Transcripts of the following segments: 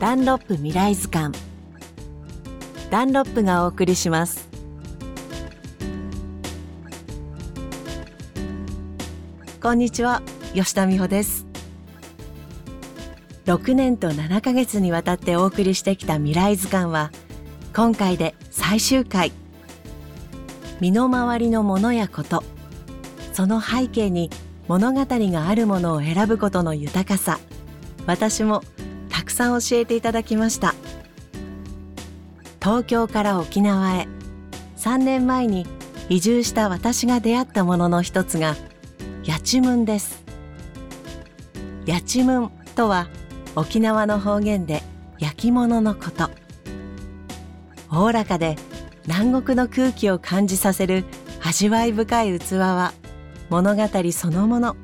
ダンロップ未来図鑑。ダンロップがお送りします。こんにちは吉田美穂です。6年と7ヶ月にわたってお送りしてきた未来図鑑は今回で最終回。身の回りのものやことその背景に物語があるものを選ぶことの豊かさ私もくさん教えていただきました。東京から沖縄へ。3年前に移住した私が出会ったものの一つがやちむんです。やちむんとは沖縄の方言で焼き物のこと。おおらかで南国の空気を感じさせる味わい深い器は物語そのもの。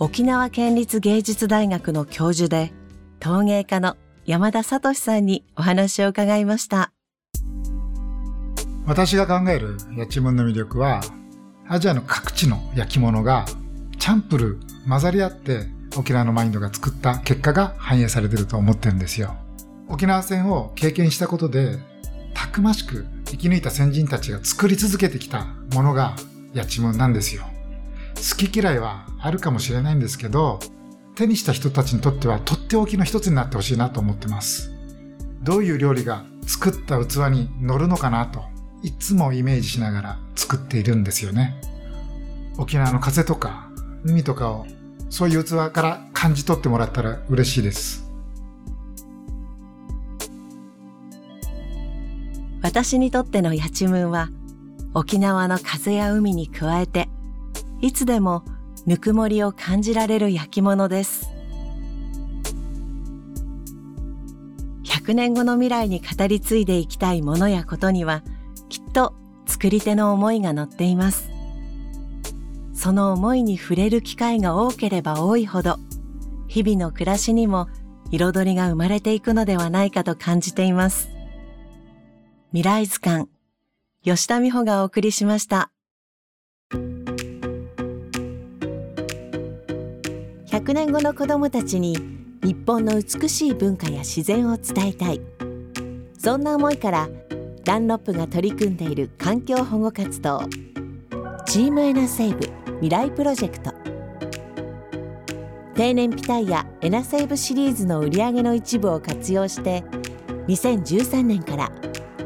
沖縄県立芸術大学の教授で陶芸家の山田聡さんにお話を伺いました。私が考えるやちむんの魅力はアジアの各地の焼き物がチャンプル混ざり合って沖縄のマインドが作った結果が反映されてると思ってるんですよ。沖縄戦を経験したことでたくましく生き抜いた先人たちが作り続けてきたものがやちむんなんですよ。好き嫌いはあるかもしれないんですけど手にした人たちにとってはとっておきの一つになってほしいなと思ってます。どういう料理が作った器に乗るのかなといつもイメージしながら作っているんですよね。沖縄の風とか海とかをそういう器から感じ取ってもらったら嬉しいです。私にとってのやちむんは沖縄の風や海に加えていつでもぬくもりを感じられる焼き物です。100年後の未来に語り継いでいきたいものやことにはきっと作り手の思いが乗っています。その思いに触れる機会が多ければ多いほど日々の暮らしにも彩りが生まれていくのではないかと感じています。未来図鑑吉田美穂がお送りしました。100年後の子どもたちに日本の美しい文化や自然を伝えたい。そんな思いからダンロップが取り組んでいる環境保護活動チームエナセーブ未来プロジェクト。定年ピタイヤエナセーブシリーズの売り上げの一部を活用して2013年から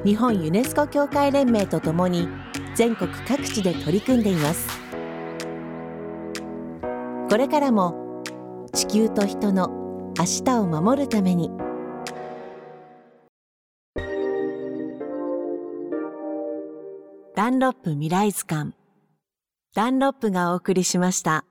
日本ユネスコ協会連盟とともに全国各地で取り組んでいます。これからも地球と人の明日を守るためにダンロップ未来図鑑ダンロップがお送りしました。